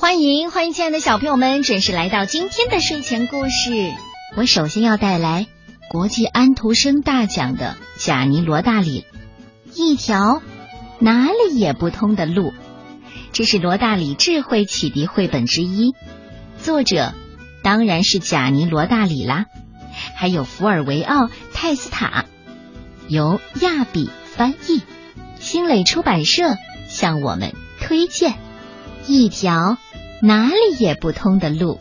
欢迎欢迎，亲爱的小朋友们，准时来到今天的睡前故事。我首先要带来国际安徒生大奖的《贾尼罗大里》，一条哪里也不通的路。这是罗大里智慧启迪绘本之一，作者当然是贾尼罗大里啦，还有福尔维奥泰斯塔，由亚比翻译，新蕾出版社向我们推荐一条。哪里也不通的路。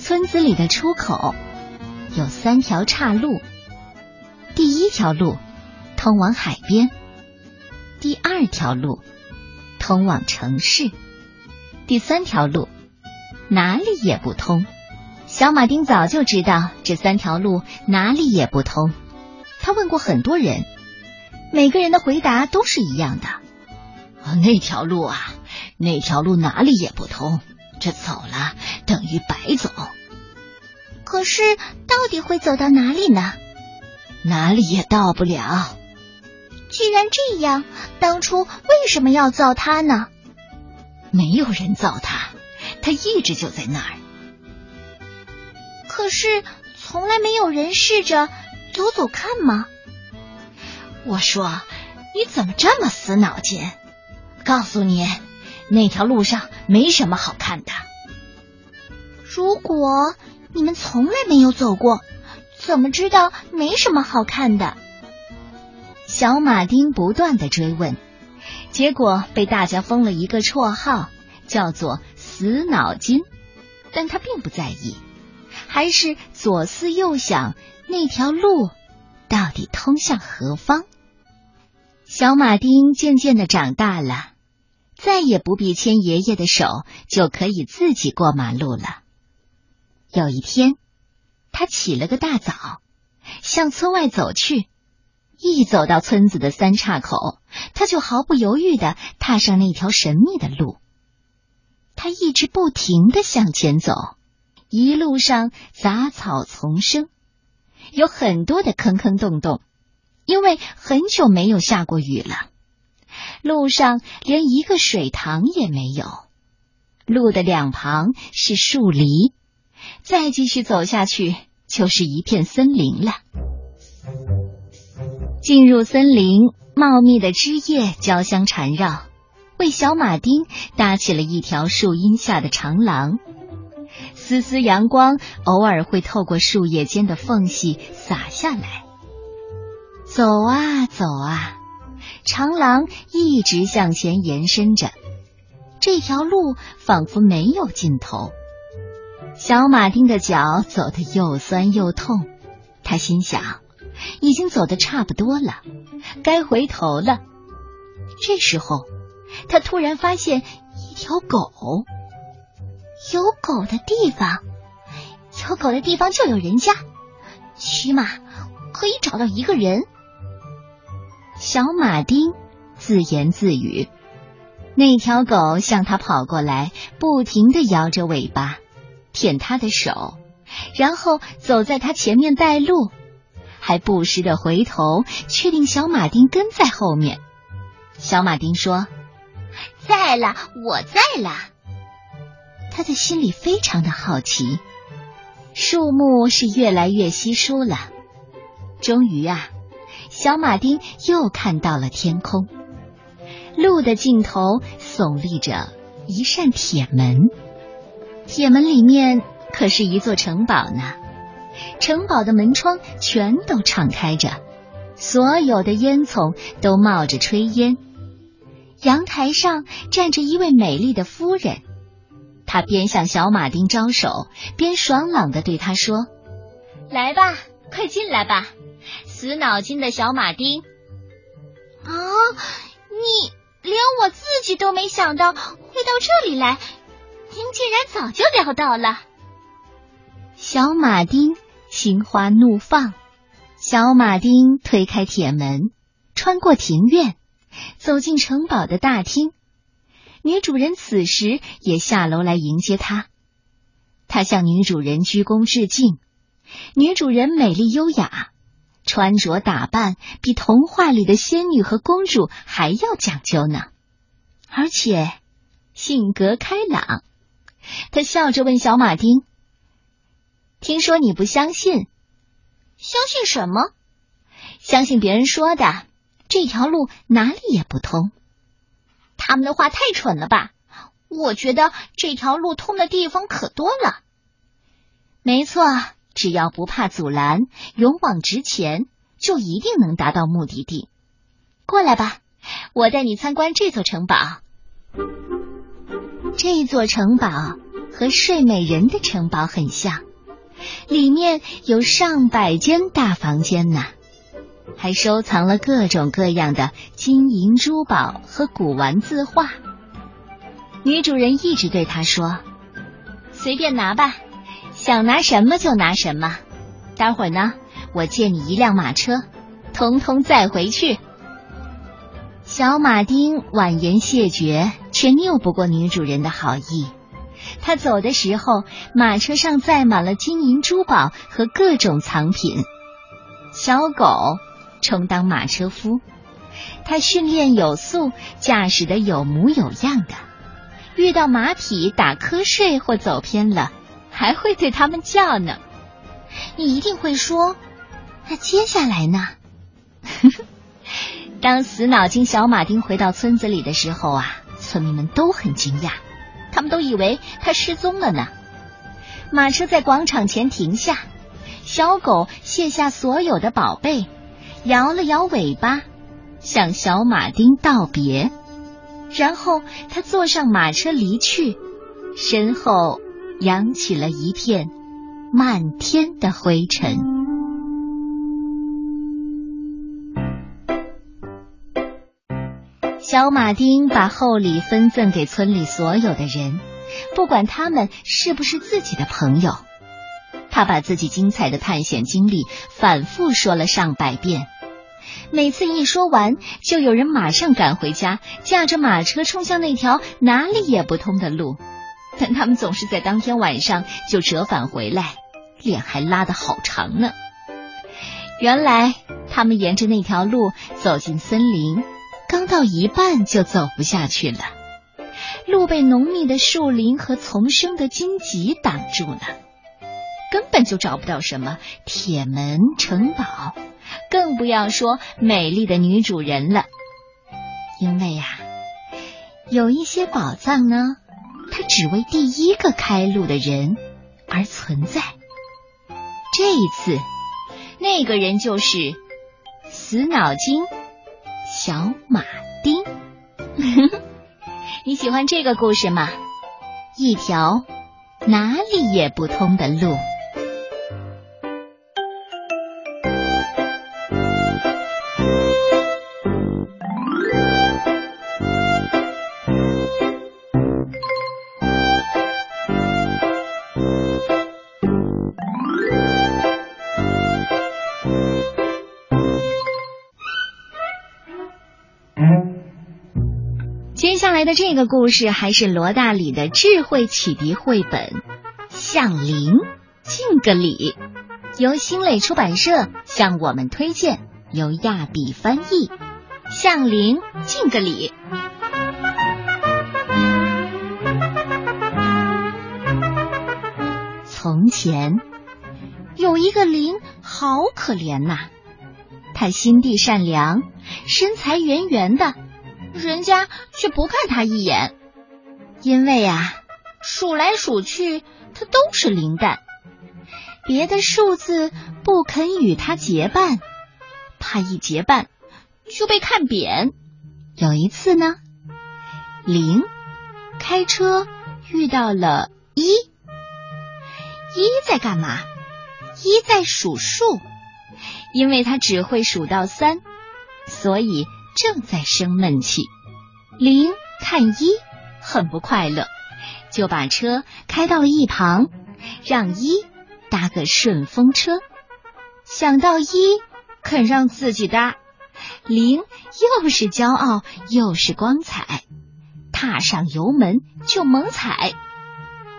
村子里的出口有三条岔路，第一条路通往海边，第二条路通往城市，第三条路哪里也不通。小马丁早就知道这三条路哪里也不通，他问过很多人，每个人的回答都是一样的。那条路啊，那条路哪里也不通，这走了等于白走。可是到底会走到哪里呢？哪里也到不了。既然这样，当初为什么要造它呢？没有人造它，它一直就在那儿。可是从来没有人试着走走看吗？我说，你怎么这么死脑筋？告诉你，那条路上没什么好看的。如果你们从来没有走过，怎么知道没什么好看的？小马丁不断的追问，结果被大家封了一个绰号，叫做“死脑筋”，但他并不在意。还是左思右想，那条路到底通向何方？小马丁渐渐的长大了，再也不必牵爷爷的手，就可以自己过马路了。有一天，他起了个大早，向村外走去。一走到村子的三岔口，他就毫不犹豫的踏上那条神秘的路。他一直不停的向前走。一路上杂草丛生，有很多的坑坑洞洞，因为很久没有下过雨了。路上连一个水塘也没有。路的两旁是树篱，再继续走下去就是一片森林了。进入森林，茂密的枝叶交相缠绕，为小马丁搭起了一条树荫下的长廊。丝丝阳光偶尔会透过树叶间的缝隙洒下来。走啊走啊，长廊一直向前延伸着，这条路仿佛没有尽头。小马丁的脚走得又酸又痛，他心想，已经走得差不多了，该回头了。这时候，他突然发现一条狗。有狗的地方，有狗的地方就有人家，起码可以找到一个人。小马丁自言自语。那条狗向他跑过来，不停的摇着尾巴，舔他的手，然后走在他前面带路，还不时的回头确定小马丁跟在后面。小马丁说：“在了，我在了。”他的心里非常的好奇，树木是越来越稀疏了。终于啊，小马丁又看到了天空，路的尽头耸立着一扇铁门，铁门里面可是一座城堡呢。城堡的门窗全都敞开着，所有的烟囱都冒着炊烟。阳台上站着一位美丽的夫人。他边向小马丁招手，边爽朗的对他说：“来吧，快进来吧，死脑筋的小马丁。”啊，你连我自己都没想到会到这里来，您竟然早就料到了。小马丁心花怒放。小马丁推开铁门，穿过庭院，走进城堡的大厅。女主人此时也下楼来迎接他，他向女主人鞠躬致敬，女主人美丽优雅，穿着打扮比童话里的仙女和公主还要讲究呢，而且性格开朗。他笑着问小马丁：“听说你不相信？相信什么？相信别人说的，这条路哪里也不通。他们的话太蠢了吧？我觉得这条路通的地方可多了。没错。”只要不怕阻拦，勇往直前，就一定能达到目的地。过来吧，我带你参观这座城堡。这座城堡和睡美人的城堡很像，里面有上百间大房间呢，还收藏了各种各样的金银珠宝和古玩字画。女主人一直对他说：“随便拿吧。”想拿什么就拿什么，待会儿呢，我借你一辆马车，通通载回去。小马丁婉言谢绝，却拗不过女主人的好意。他走的时候，马车上载满了金银珠宝和各种藏品。小狗充当马车夫，他训练有素，驾驶的有模有样的。遇到马匹打瞌睡或走偏了。还会对他们叫呢，你一定会说，那接下来呢？当死脑筋小马丁回到村子里的时候啊，村民们都很惊讶，他们都以为他失踪了呢。马车在广场前停下，小狗卸下所有的宝贝，摇了摇尾巴，向小马丁道别，然后他坐上马车离去，身后。扬起了一片漫天的灰尘。小马丁把厚礼分赠给村里所有的人，不管他们是不是自己的朋友。他把自己精彩的探险经历反复说了上百遍，每次一说完，就有人马上赶回家，驾着马车冲向那条哪里也不通的路。但他们总是在当天晚上就折返回来，脸还拉得好长呢。原来他们沿着那条路走进森林，刚到一半就走不下去了。路被浓密的树林和丛生的荆棘挡住了，根本就找不到什么铁门城堡，更不要说美丽的女主人了。因为呀，有一些宝藏呢。它只为第一个开路的人而存在。这一次，那个人就是死脑筋小马丁。你喜欢这个故事吗？一条哪里也不通的路。来的这个故事还是罗大里的智慧启迪绘本《向灵敬个礼》，由新蕾出版社向我们推荐，由亚比翻译。《向灵敬个礼》。从前有一个灵，好可怜呐！他心地善良，身材圆圆的。人家却不看他一眼，因为啊，数来数去，他都是零蛋，别的数字不肯与他结伴，怕一结伴就被看扁。有一次呢，零开车遇到了一，一在干嘛？一在数数，因为他只会数到三，所以。正在生闷气，零看一很不快乐，就把车开到了一旁，让一搭个顺风车。想到一肯让自己搭，零又是骄傲又是光彩，踏上油门就猛踩。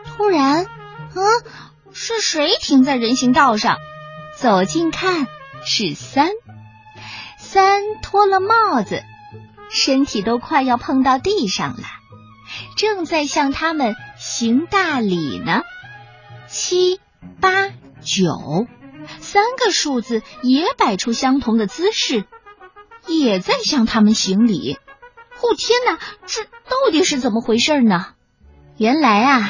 突然，啊，是谁停在人行道上？走近看，是三。三脱了帽子，身体都快要碰到地上了，正在向他们行大礼呢。七、八、九，三个数字也摆出相同的姿势，也在向他们行礼。哦天哪，这到底是怎么回事呢？原来啊，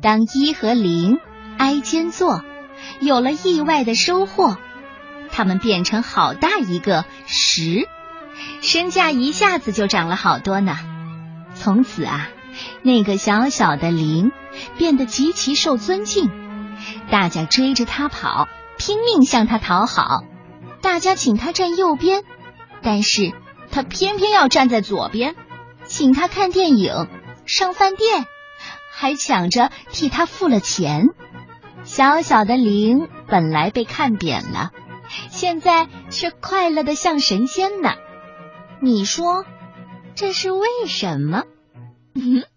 当一和零挨肩坐，有了意外的收获，他们变成好大一个十，身价一下子就涨了好多呢。从此啊，那个小小的零变得极其受尊敬，大家追着他跑，拼命向他讨好。大家请他站右边，但是他偏偏要站在左边，请他看电影、上饭店。还抢着替他付了钱，小小的灵本来被看扁了，现在却快乐的像神仙呢。你说这是为什么？